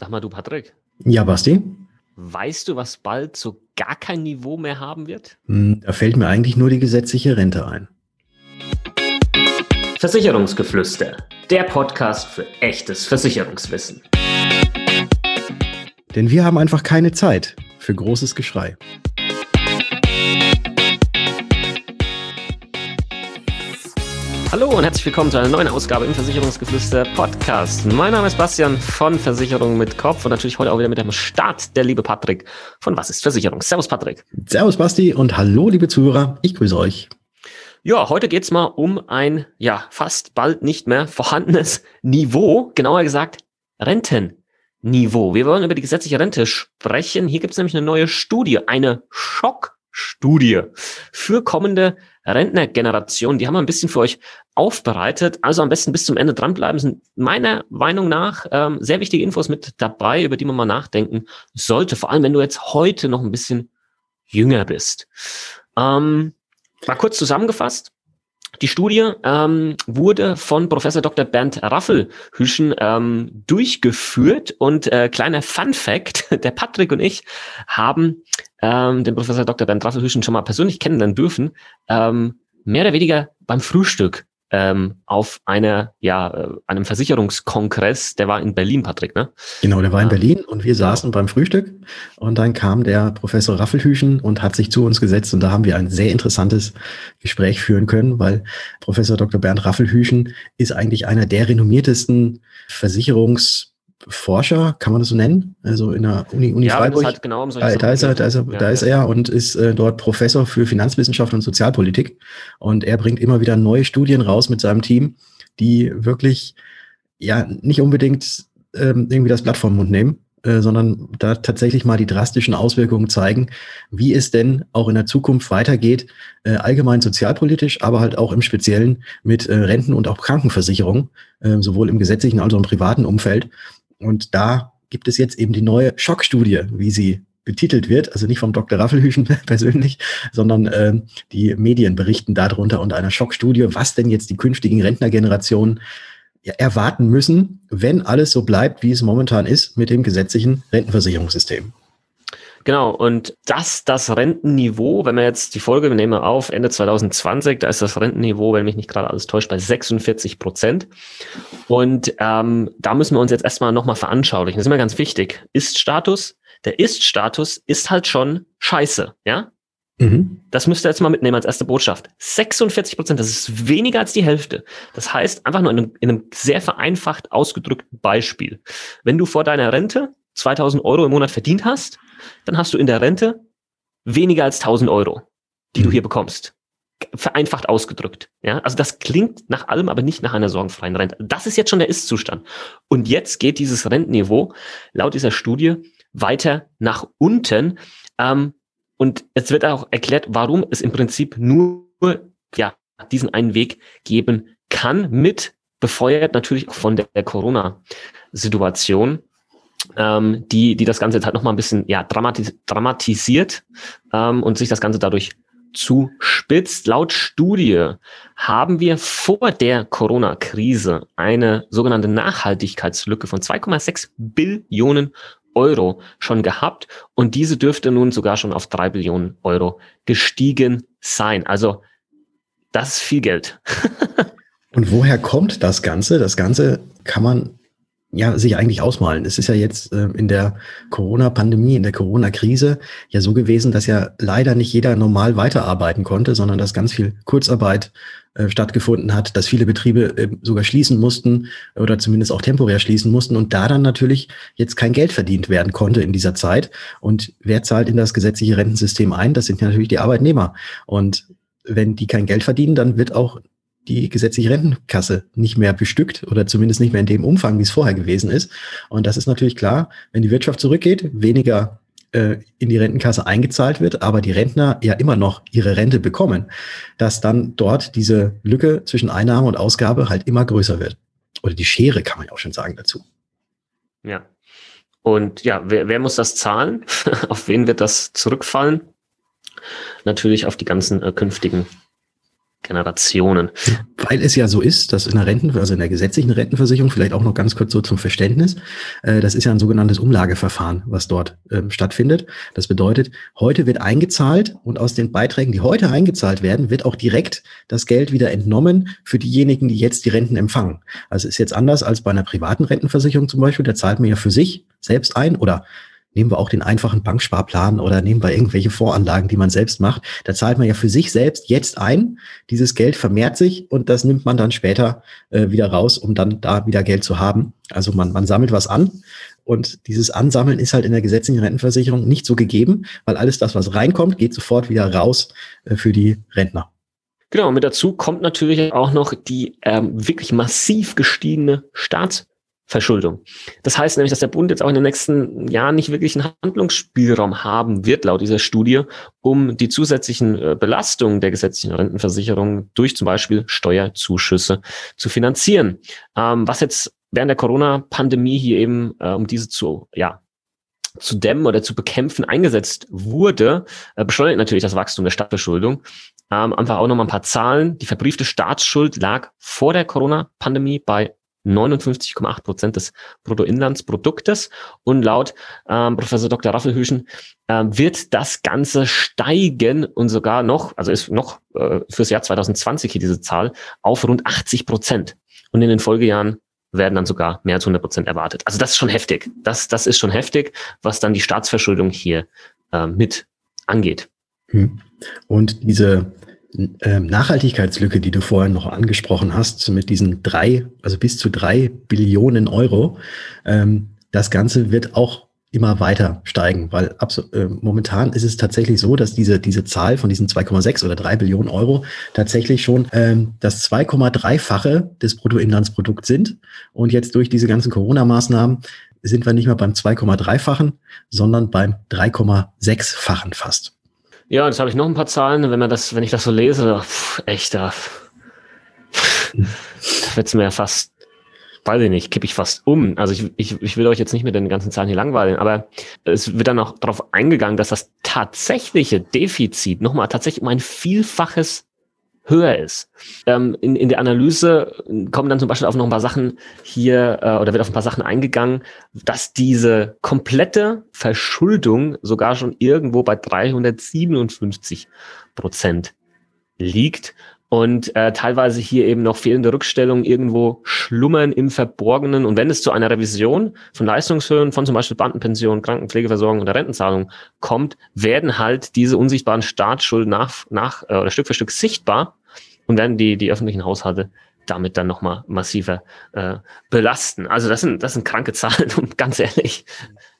Sag mal, du Patrick. Ja, Basti? Weißt du, was bald so gar kein Niveau mehr haben wird? Hm, da fällt mir eigentlich nur die gesetzliche Rente ein. Versicherungsgeflüster, der Podcast für echtes Versicherungswissen. Denn wir haben einfach keine Zeit für großes Geschrei. Hallo und herzlich willkommen zu einer neuen Ausgabe im Versicherungsgeflüster Podcast. Mein Name ist Bastian von Versicherung mit Kopf und natürlich heute auch wieder mit dem Start der liebe Patrick von Was ist Versicherung? Servus Patrick. Servus Basti und hallo liebe Zuhörer, ich grüße euch. Ja, heute geht's mal um ein, ja, fast bald nicht mehr vorhandenes Niveau, genauer gesagt Rentenniveau. Wir wollen über die gesetzliche Rente sprechen. Hier gibt's nämlich eine neue Studie, eine Schockstudie für kommende Rentnergeneration, die haben wir ein bisschen für euch aufbereitet. Also am besten bis zum Ende dranbleiben. Sind meiner Meinung nach ähm, sehr wichtige Infos mit dabei, über die man mal nachdenken sollte. Vor allem, wenn du jetzt heute noch ein bisschen jünger bist. Ähm, mal kurz zusammengefasst. Die Studie ähm, wurde von Professor Dr. Bernd Raffelhüschen ähm, durchgeführt und äh, kleiner Fun Fact, der Patrick und ich haben ähm, den Professor Dr. Bernd Raffelhüschen schon mal persönlich kennenlernen dürfen, ähm, mehr oder weniger beim Frühstück ähm, auf einer, ja, äh, einem Versicherungskongress, der war in Berlin, Patrick, ne? Genau, der war in Berlin und wir saßen beim Frühstück und dann kam der Professor Raffelhüschen und hat sich zu uns gesetzt und da haben wir ein sehr interessantes Gespräch führen können, weil Professor Dr. Bernd Raffelhüschen ist eigentlich einer der renommiertesten Versicherungs- Forscher, kann man das so nennen? Also in der Uni, Uni ja, Freiburg. Halt genau um da, da, ist er, da, ist er, ja, da ist er und ist äh, dort Professor für Finanzwissenschaft und Sozialpolitik. Und er bringt immer wieder neue Studien raus mit seinem Team, die wirklich ja nicht unbedingt ähm, irgendwie das Blatt vom Mund nehmen, äh, sondern da tatsächlich mal die drastischen Auswirkungen zeigen, wie es denn auch in der Zukunft weitergeht, äh, allgemein sozialpolitisch, aber halt auch im Speziellen mit äh, Renten und auch Krankenversicherung, äh, sowohl im gesetzlichen als auch im privaten Umfeld. Und da gibt es jetzt eben die neue Schockstudie, wie sie betitelt wird, also nicht vom Dr. Raffelhüschen persönlich, sondern äh, die Medien berichten darunter unter einer Schockstudie, was denn jetzt die künftigen Rentnergenerationen erwarten müssen, wenn alles so bleibt, wie es momentan ist mit dem gesetzlichen Rentenversicherungssystem. Genau, und das, das Rentenniveau, wenn wir jetzt die Folge, wir nehmen auf, Ende 2020, da ist das Rentenniveau, wenn mich nicht gerade alles täuscht, bei 46 Prozent. Und ähm, da müssen wir uns jetzt erstmal nochmal veranschaulichen. Das ist immer ganz wichtig. Ist-Status, der Ist-Status ist halt schon scheiße, ja? Mhm. Das müsst ihr jetzt mal mitnehmen als erste Botschaft. 46 Prozent, das ist weniger als die Hälfte. Das heißt, einfach nur in einem, in einem sehr vereinfacht ausgedrückten Beispiel. Wenn du vor deiner Rente 2000 Euro im Monat verdient hast, dann hast du in der Rente weniger als 1000 Euro, die mhm. du hier bekommst. Vereinfacht ausgedrückt. Ja, also das klingt nach allem, aber nicht nach einer sorgenfreien Rente. Das ist jetzt schon der Ist-Zustand. Und jetzt geht dieses Rentenniveau laut dieser Studie weiter nach unten. Ähm, und es wird auch erklärt, warum es im Prinzip nur ja, diesen einen Weg geben kann, mit befeuert natürlich auch von der, der Corona-Situation ähm, die, die das Ganze jetzt halt nochmal ein bisschen ja, dramatis dramatisiert ähm, und sich das Ganze dadurch zuspitzt. Laut Studie haben wir vor der Corona-Krise eine sogenannte Nachhaltigkeitslücke von 2,6 Billionen Euro schon gehabt und diese dürfte nun sogar schon auf drei Billionen Euro gestiegen sein. Also das ist viel Geld. und woher kommt das Ganze? Das Ganze kann man ja, sich eigentlich ausmalen. Es ist ja jetzt äh, in der Corona-Pandemie, in der Corona-Krise ja so gewesen, dass ja leider nicht jeder normal weiterarbeiten konnte, sondern dass ganz viel Kurzarbeit äh, stattgefunden hat, dass viele Betriebe äh, sogar schließen mussten oder zumindest auch temporär schließen mussten und da dann natürlich jetzt kein Geld verdient werden konnte in dieser Zeit. Und wer zahlt in das gesetzliche Rentensystem ein? Das sind natürlich die Arbeitnehmer. Und wenn die kein Geld verdienen, dann wird auch die gesetzliche Rentenkasse nicht mehr bestückt oder zumindest nicht mehr in dem Umfang, wie es vorher gewesen ist. Und das ist natürlich klar, wenn die Wirtschaft zurückgeht, weniger äh, in die Rentenkasse eingezahlt wird, aber die Rentner ja immer noch ihre Rente bekommen, dass dann dort diese Lücke zwischen Einnahme und Ausgabe halt immer größer wird. Oder die Schere kann man ja auch schon sagen dazu. Ja. Und ja, wer, wer muss das zahlen? auf wen wird das zurückfallen? Natürlich auf die ganzen äh, künftigen Generationen. Weil es ja so ist, dass in der Renten, also in der gesetzlichen Rentenversicherung, vielleicht auch noch ganz kurz so zum Verständnis, äh, das ist ja ein sogenanntes Umlageverfahren, was dort ähm, stattfindet. Das bedeutet, heute wird eingezahlt und aus den Beiträgen, die heute eingezahlt werden, wird auch direkt das Geld wieder entnommen für diejenigen, die jetzt die Renten empfangen. Also ist jetzt anders als bei einer privaten Rentenversicherung zum Beispiel, da zahlt man ja für sich selbst ein oder nehmen wir auch den einfachen Banksparplan oder nehmen wir irgendwelche Voranlagen, die man selbst macht. Da zahlt man ja für sich selbst jetzt ein. Dieses Geld vermehrt sich und das nimmt man dann später äh, wieder raus, um dann da wieder Geld zu haben. Also man, man sammelt was an und dieses Ansammeln ist halt in der gesetzlichen Rentenversicherung nicht so gegeben, weil alles das, was reinkommt, geht sofort wieder raus äh, für die Rentner. Genau, und mit dazu kommt natürlich auch noch die ähm, wirklich massiv gestiegene Staats Verschuldung. Das heißt nämlich, dass der Bund jetzt auch in den nächsten Jahren nicht wirklich einen Handlungsspielraum haben wird, laut dieser Studie, um die zusätzlichen äh, Belastungen der gesetzlichen Rentenversicherung durch zum Beispiel Steuerzuschüsse zu finanzieren. Ähm, was jetzt während der Corona-Pandemie hier eben, äh, um diese zu, ja, zu dämmen oder zu bekämpfen eingesetzt wurde, äh, beschleunigt natürlich das Wachstum der Stadtverschuldung. Ähm, einfach auch nochmal ein paar Zahlen. Die verbriefte Staatsschuld lag vor der Corona-Pandemie bei 59,8 Prozent des Bruttoinlandsproduktes. Und laut ähm, Professor Dr. Raffelhüschen äh, wird das Ganze steigen und sogar noch, also ist noch äh, fürs Jahr 2020 hier diese Zahl, auf rund 80 Prozent. Und in den Folgejahren werden dann sogar mehr als 100 Prozent erwartet. Also das ist schon heftig. Das, das ist schon heftig, was dann die Staatsverschuldung hier äh, mit angeht. Hm. Und diese Nachhaltigkeitslücke, die du vorhin noch angesprochen hast, mit diesen drei, also bis zu drei Billionen Euro, ähm, das Ganze wird auch immer weiter steigen, weil äh, momentan ist es tatsächlich so, dass diese, diese Zahl von diesen 2,6 oder 3 Billionen Euro tatsächlich schon ähm, das 2,3-fache des Bruttoinlandsprodukts sind. Und jetzt durch diese ganzen Corona-Maßnahmen sind wir nicht mehr beim 2,3-fachen, sondern beim 3,6-fachen fast. Ja, jetzt habe ich noch ein paar Zahlen. Wenn man das, wenn ich das so lese, pff, echt, da, wird es mir ja fast, weiß ich nicht, kippe ich fast um. Also ich, ich, ich will euch jetzt nicht mit den ganzen Zahlen hier langweilen, aber es wird dann auch darauf eingegangen, dass das tatsächliche Defizit nochmal tatsächlich um ein Vielfaches höher ist. Ähm, in, in der Analyse kommen dann zum Beispiel auf noch ein paar Sachen hier äh, oder wird auf ein paar Sachen eingegangen, dass diese komplette Verschuldung sogar schon irgendwo bei 357 Prozent liegt und äh, teilweise hier eben noch fehlende Rückstellungen irgendwo schlummern im Verborgenen. Und wenn es zu einer Revision von Leistungshöhen von zum Beispiel Bandenpension, Krankenpflegeversorgung oder Rentenzahlung kommt, werden halt diese unsichtbaren Staatsschulden nach, nach äh, oder Stück für Stück sichtbar und werden die, die öffentlichen Haushalte damit dann nochmal massiver äh, belasten. Also das sind, das sind kranke Zahlen und ganz ehrlich,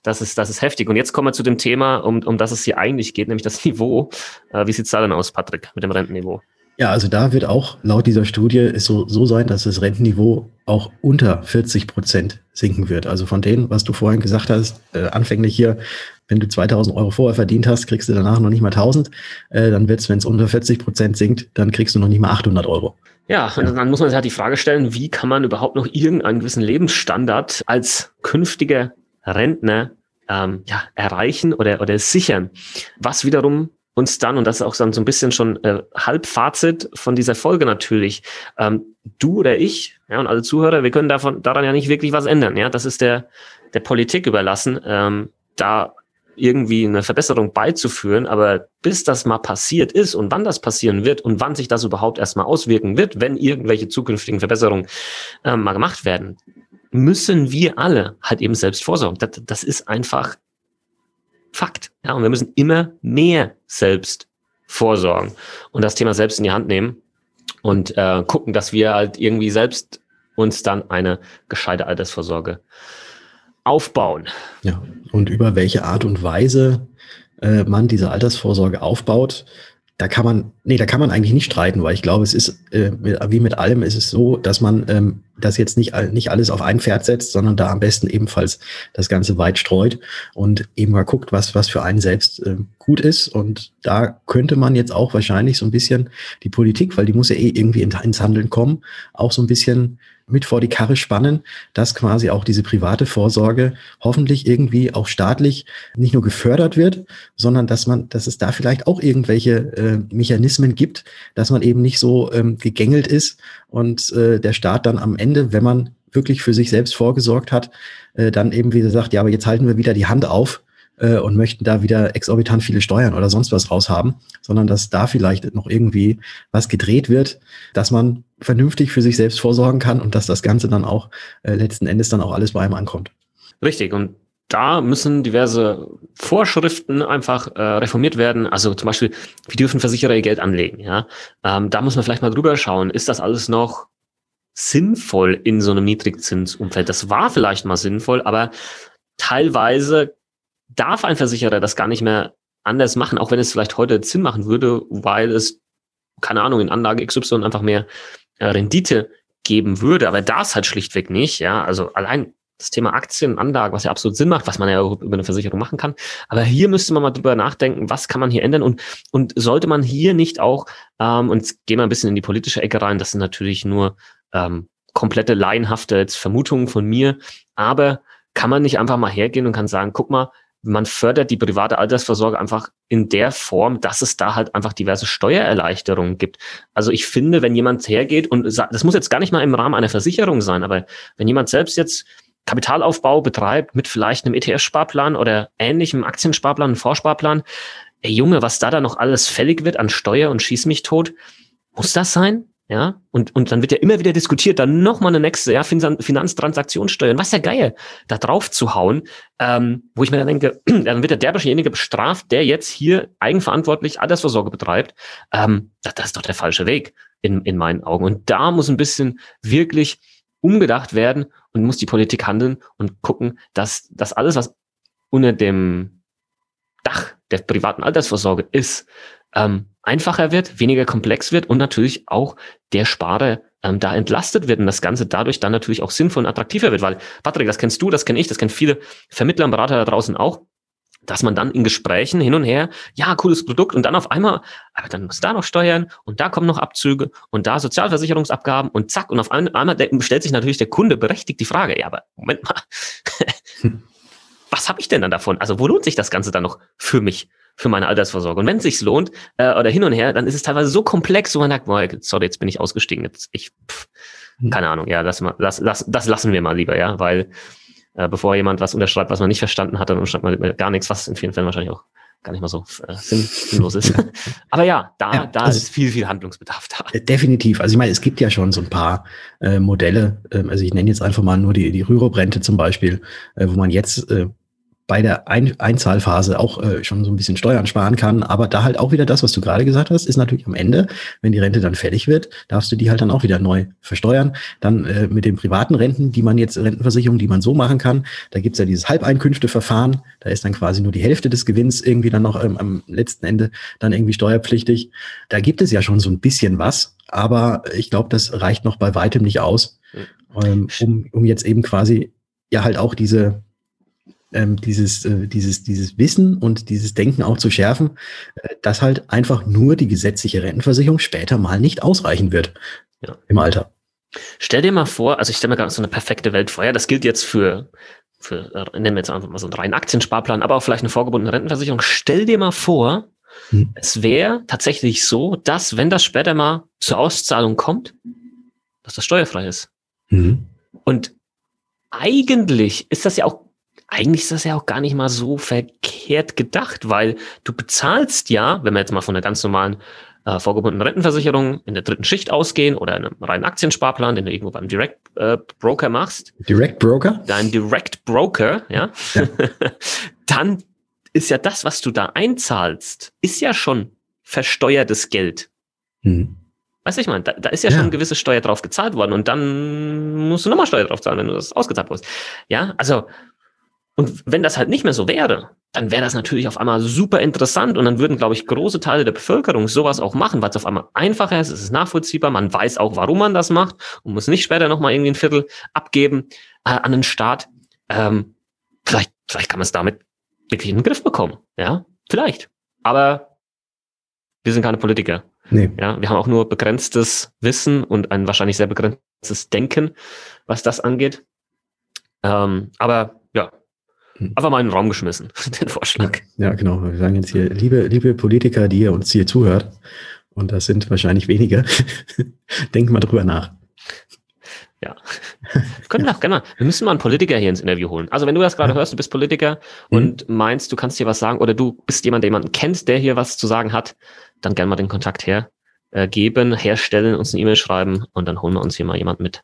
das ist, das ist heftig. Und jetzt kommen wir zu dem Thema, um, um das es hier eigentlich geht, nämlich das Niveau. Äh, wie sieht's da denn aus, Patrick, mit dem Rentenniveau? Ja, also da wird auch laut dieser Studie es so, so sein, dass das Rentenniveau auch unter 40 Prozent sinken wird. Also von denen, was du vorhin gesagt hast, äh, anfänglich hier, wenn du 2000 Euro vorher verdient hast, kriegst du danach noch nicht mal 1000. Äh, dann wird's, wenn es unter 40 Prozent sinkt, dann kriegst du noch nicht mal 800 Euro. Ja, und dann muss man sich halt die Frage stellen, wie kann man überhaupt noch irgendeinen gewissen Lebensstandard als künftiger Rentner ähm, ja, erreichen oder, oder sichern? Was wiederum uns dann, und das ist auch dann so ein bisschen schon äh, Halbfazit von dieser Folge natürlich, ähm, du oder ich, ja, und alle Zuhörer, wir können davon daran ja nicht wirklich was ändern. Ja, das ist der, der Politik überlassen, ähm, da irgendwie eine Verbesserung beizuführen, aber bis das mal passiert ist und wann das passieren wird und wann sich das überhaupt erstmal auswirken wird, wenn irgendwelche zukünftigen Verbesserungen ähm, mal gemacht werden, müssen wir alle halt eben selbst vorsorgen. Das, das ist einfach Fakt. Ja, und wir müssen immer mehr selbst vorsorgen und das Thema selbst in die Hand nehmen und äh, gucken, dass wir halt irgendwie selbst uns dann eine gescheite Altersvorsorge aufbauen. Ja, und über welche Art und Weise äh, man diese Altersvorsorge aufbaut, da kann man, nee, da kann man eigentlich nicht streiten, weil ich glaube, es ist, äh, wie mit allem ist es so, dass man ähm, das jetzt nicht, nicht alles auf ein Pferd setzt, sondern da am besten ebenfalls das Ganze weit streut und eben mal guckt, was, was für einen selbst äh, gut ist. Und da könnte man jetzt auch wahrscheinlich so ein bisschen die Politik, weil die muss ja eh irgendwie ins Handeln kommen, auch so ein bisschen mit vor die Karre spannen, dass quasi auch diese private Vorsorge hoffentlich irgendwie auch staatlich nicht nur gefördert wird, sondern dass man, dass es da vielleicht auch irgendwelche äh, Mechanismen Mechanismen gibt, dass man eben nicht so ähm, gegängelt ist und äh, der Staat dann am Ende, wenn man wirklich für sich selbst vorgesorgt hat, äh, dann eben wieder sagt, ja, aber jetzt halten wir wieder die Hand auf äh, und möchten da wieder exorbitant viele Steuern oder sonst was raushaben, sondern dass da vielleicht noch irgendwie was gedreht wird, dass man vernünftig für sich selbst vorsorgen kann und dass das Ganze dann auch äh, letzten Endes dann auch alles bei einem ankommt. Richtig. Und da müssen diverse Vorschriften einfach äh, reformiert werden. Also zum Beispiel, wie dürfen Versicherer ihr Geld anlegen? Ja, ähm, da muss man vielleicht mal drüber schauen. Ist das alles noch sinnvoll in so einem Niedrigzinsumfeld? Das war vielleicht mal sinnvoll, aber teilweise darf ein Versicherer das gar nicht mehr anders machen, auch wenn es vielleicht heute Sinn machen würde, weil es keine Ahnung in Anlage XY einfach mehr äh, Rendite geben würde, aber das halt schlichtweg nicht. Ja, also allein das Thema Aktien, Anlagen, was ja absolut Sinn macht, was man ja über eine Versicherung machen kann. Aber hier müsste man mal drüber nachdenken, was kann man hier ändern und, und sollte man hier nicht auch, ähm, und gehen wir ein bisschen in die politische Ecke rein, das sind natürlich nur ähm, komplette laienhafte Vermutungen von mir, aber kann man nicht einfach mal hergehen und kann sagen, guck mal, man fördert die private Altersvorsorge einfach in der Form, dass es da halt einfach diverse Steuererleichterungen gibt. Also ich finde, wenn jemand hergeht und das muss jetzt gar nicht mal im Rahmen einer Versicherung sein, aber wenn jemand selbst jetzt Kapitalaufbau betreibt mit vielleicht einem ETF-Sparplan oder ähnlichem Aktiensparplan, einem Vorsparplan, ey Junge, was da da noch alles fällig wird an Steuer und schieß mich tot, muss das sein? Ja, und, und dann wird ja immer wieder diskutiert, dann nochmal eine nächste, ja, Finanztransaktionssteuer, was der Geier, da drauf zu hauen, ähm, wo ich mir dann denke, dann wird der derjenige bestraft, der jetzt hier eigenverantwortlich Altersvorsorge betreibt. Ähm, das, das ist doch der falsche Weg in, in meinen Augen. Und da muss ein bisschen wirklich umgedacht werden und muss die Politik handeln und gucken, dass das alles, was unter dem Dach der privaten Altersvorsorge ist, ähm, einfacher wird, weniger komplex wird und natürlich auch der Sparer ähm, da entlastet wird und das Ganze dadurch dann natürlich auch sinnvoll und attraktiver wird. Weil, Patrick, das kennst du, das kenne ich, das kennen viele Vermittler und Berater da draußen auch dass man dann in Gesprächen hin und her, ja, cooles Produkt und dann auf einmal, aber dann muss da noch Steuern und da kommen noch Abzüge und da Sozialversicherungsabgaben und zack und auf einmal stellt sich natürlich der Kunde berechtigt die Frage, ja, aber Moment mal, was habe ich denn dann davon? Also wo lohnt sich das Ganze dann noch für mich, für meine Altersvorsorge? Und wenn es sich lohnt äh, oder hin und her, dann ist es teilweise so komplex, wo man sagt, boah, sorry, jetzt bin ich ausgestiegen, jetzt ich, pff, hm. keine Ahnung, ja, das, das, das, das lassen wir mal lieber, ja, weil äh, bevor jemand was unterschreibt, was man nicht verstanden hat, dann unterschreibt man gar nichts, was in vielen Fällen wahrscheinlich auch gar nicht mal so äh, sinn, sinnlos ist. Aber ja, da, ja, da also ist viel, viel Handlungsbedarf da. Äh, definitiv. Also ich meine, es gibt ja schon so ein paar äh, Modelle. Ähm, also ich nenne jetzt einfach mal nur die, die Rürup-Rente zum Beispiel, äh, wo man jetzt äh, bei der Ein Einzahlphase auch äh, schon so ein bisschen Steuern sparen kann. Aber da halt auch wieder das, was du gerade gesagt hast, ist natürlich am Ende, wenn die Rente dann fällig wird, darfst du die halt dann auch wieder neu versteuern. Dann äh, mit den privaten Renten, die man jetzt, Rentenversicherung, die man so machen kann, da gibt's ja dieses Halbeinkünfteverfahren. Da ist dann quasi nur die Hälfte des Gewinns irgendwie dann noch ähm, am letzten Ende dann irgendwie steuerpflichtig. Da gibt es ja schon so ein bisschen was. Aber ich glaube, das reicht noch bei weitem nicht aus, ähm, um, um jetzt eben quasi ja halt auch diese ähm, dieses, äh, dieses, dieses Wissen und dieses Denken auch zu schärfen, äh, dass halt einfach nur die gesetzliche Rentenversicherung später mal nicht ausreichen wird ja. im Alter. Stell dir mal vor, also ich stelle mir gerade so eine perfekte Welt vor, ja, das gilt jetzt für, für äh, nennen wir jetzt einfach mal so einen reinen Aktiensparplan, aber auch vielleicht eine vorgebundene Rentenversicherung. Stell dir mal vor, hm. es wäre tatsächlich so, dass, wenn das später mal zur Auszahlung kommt, dass das steuerfrei ist. Mhm. Und eigentlich ist das ja auch eigentlich ist das ja auch gar nicht mal so verkehrt gedacht, weil du bezahlst ja, wenn wir jetzt mal von einer ganz normalen äh, vorgebundenen Rentenversicherung in der dritten Schicht ausgehen oder einem reinen Aktiensparplan, den du irgendwo beim Direct äh, Broker machst. Direct Broker? Dein Direct Broker, ja. ja. dann ist ja das, was du da einzahlst, ist ja schon versteuertes Geld. Hm. Weißt du, ich meine, da, da ist ja, ja, schon eine gewisse Steuer drauf gezahlt worden und dann musst du nochmal Steuer drauf zahlen, wenn du das ausgezahlt hast. Ja, also und wenn das halt nicht mehr so wäre, dann wäre das natürlich auf einmal super interessant und dann würden, glaube ich, große Teile der Bevölkerung sowas auch machen, weil es auf einmal einfacher ist, es ist nachvollziehbar, man weiß auch, warum man das macht und muss nicht später nochmal irgendwie ein Viertel abgeben äh, an den Staat. Ähm, vielleicht, vielleicht kann man es damit wirklich in den Griff bekommen. Ja, vielleicht. Aber wir sind keine Politiker. Nee. Ja, wir haben auch nur begrenztes Wissen und ein wahrscheinlich sehr begrenztes Denken, was das angeht. Ähm, aber. Einfach mal in den Raum geschmissen, den Vorschlag. Ja, genau. Wir sagen jetzt hier, liebe, liebe Politiker, die ihr uns hier zuhört Und das sind wahrscheinlich wenige. Denk mal drüber nach. Ja. Wir können ja. auch gerne mal, wir müssen mal einen Politiker hier ins Interview holen. Also wenn du das gerade ja. hörst, du bist Politiker mhm. und meinst, du kannst hier was sagen oder du bist jemand, der jemanden kennt, der hier was zu sagen hat, dann gerne mal den Kontakt her äh, geben, herstellen, uns eine E-Mail schreiben und dann holen wir uns hier mal jemand mit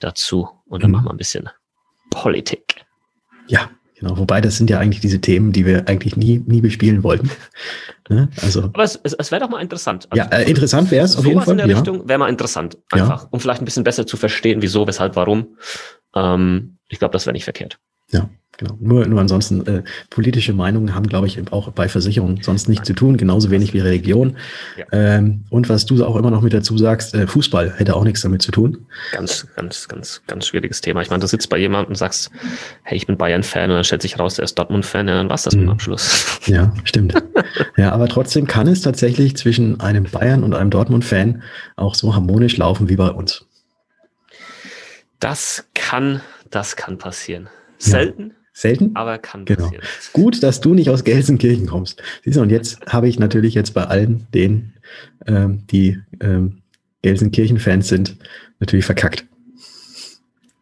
dazu und dann mhm. machen wir ein bisschen Politik. Ja, genau. Wobei das sind ja eigentlich diese Themen, die wir eigentlich nie, nie bespielen wollten. Ne? Also, Aber es, es, es wäre doch mal interessant. Also, ja, äh, interessant wäre es auf jeden Fall. in der ja. Richtung wäre mal interessant, einfach, ja. um vielleicht ein bisschen besser zu verstehen, wieso, weshalb, warum. Ähm, ich glaube, das wäre nicht verkehrt. Ja. Genau. Nur, nur ansonsten, äh, politische Meinungen haben, glaube ich, auch bei Versicherungen sonst nichts zu tun, genauso wenig wie Religion. Ja. Ähm, und was du auch immer noch mit dazu sagst, äh, Fußball hätte auch nichts damit zu tun. Ganz, ganz, ganz, ganz schwieriges Thema. Ich meine, du sitzt bei jemandem und sagst, hey, ich bin Bayern-Fan und dann stellt sich raus, der ist Dortmund-Fan, ja, dann war es das mhm. mit dem mhm. Abschluss. Ja, stimmt. ja, aber trotzdem kann es tatsächlich zwischen einem Bayern und einem Dortmund-Fan auch so harmonisch laufen wie bei uns. Das kann, das kann passieren. Selten, ja. Selten? Aber kann genau. passieren. Gut, dass du nicht aus Gelsenkirchen kommst. Siehst du, und jetzt habe ich natürlich jetzt bei allen denen, ähm, die ähm, Gelsenkirchen-Fans sind, natürlich verkackt.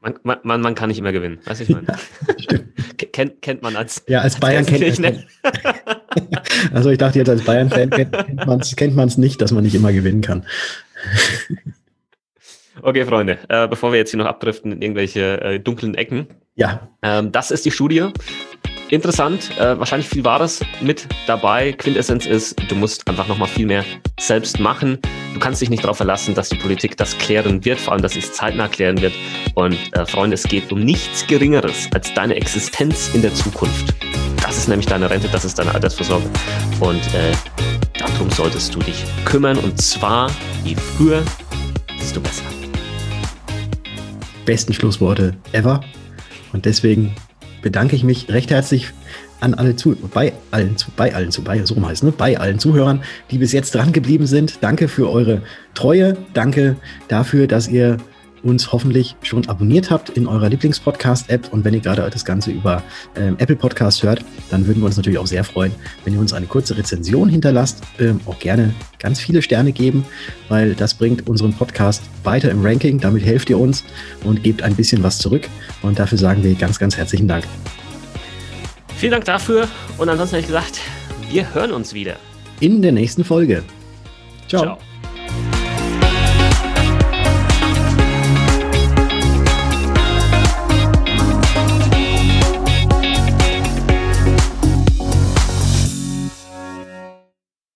Man, man, man kann nicht immer gewinnen, weißt du, ich meine? Ja, kennt, kennt man als Ja, als, als Bayern kennt man? Also ich dachte jetzt als Bayern-Fan kennt, kennt man es kennt nicht, dass man nicht immer gewinnen kann. Okay, Freunde, äh, bevor wir jetzt hier noch abdriften in irgendwelche äh, dunklen Ecken. Ja. Ähm, das ist die Studie. Interessant, äh, wahrscheinlich viel Wahres mit dabei. Quintessenz ist, du musst einfach nochmal viel mehr selbst machen. Du kannst dich nicht darauf verlassen, dass die Politik das klären wird, vor allem, dass sie es zeitnah klären wird. Und äh, Freunde, es geht um nichts Geringeres als deine Existenz in der Zukunft. Das ist nämlich deine Rente, das ist deine Altersvorsorge. Und äh, darum solltest du dich kümmern. Und zwar, je früher, desto besser besten Schlussworte ever. Und deswegen bedanke ich mich recht herzlich an alle zu, bei allen, zu, bei allen, zu, bei, so rum heißt, ne? bei allen Zuhörern, die bis jetzt dran geblieben sind. Danke für eure Treue. Danke dafür, dass ihr uns hoffentlich schon abonniert habt in eurer Lieblingspodcast-App. Und wenn ihr gerade das Ganze über ähm, Apple Podcast hört, dann würden wir uns natürlich auch sehr freuen, wenn ihr uns eine kurze Rezension hinterlasst. Ähm, auch gerne ganz viele Sterne geben, weil das bringt unseren Podcast weiter im Ranking. Damit helft ihr uns und gebt ein bisschen was zurück. Und dafür sagen wir ganz, ganz herzlichen Dank. Vielen Dank dafür. Und ansonsten habe ich gesagt, wir hören uns wieder. In der nächsten Folge. Ciao. Ciao.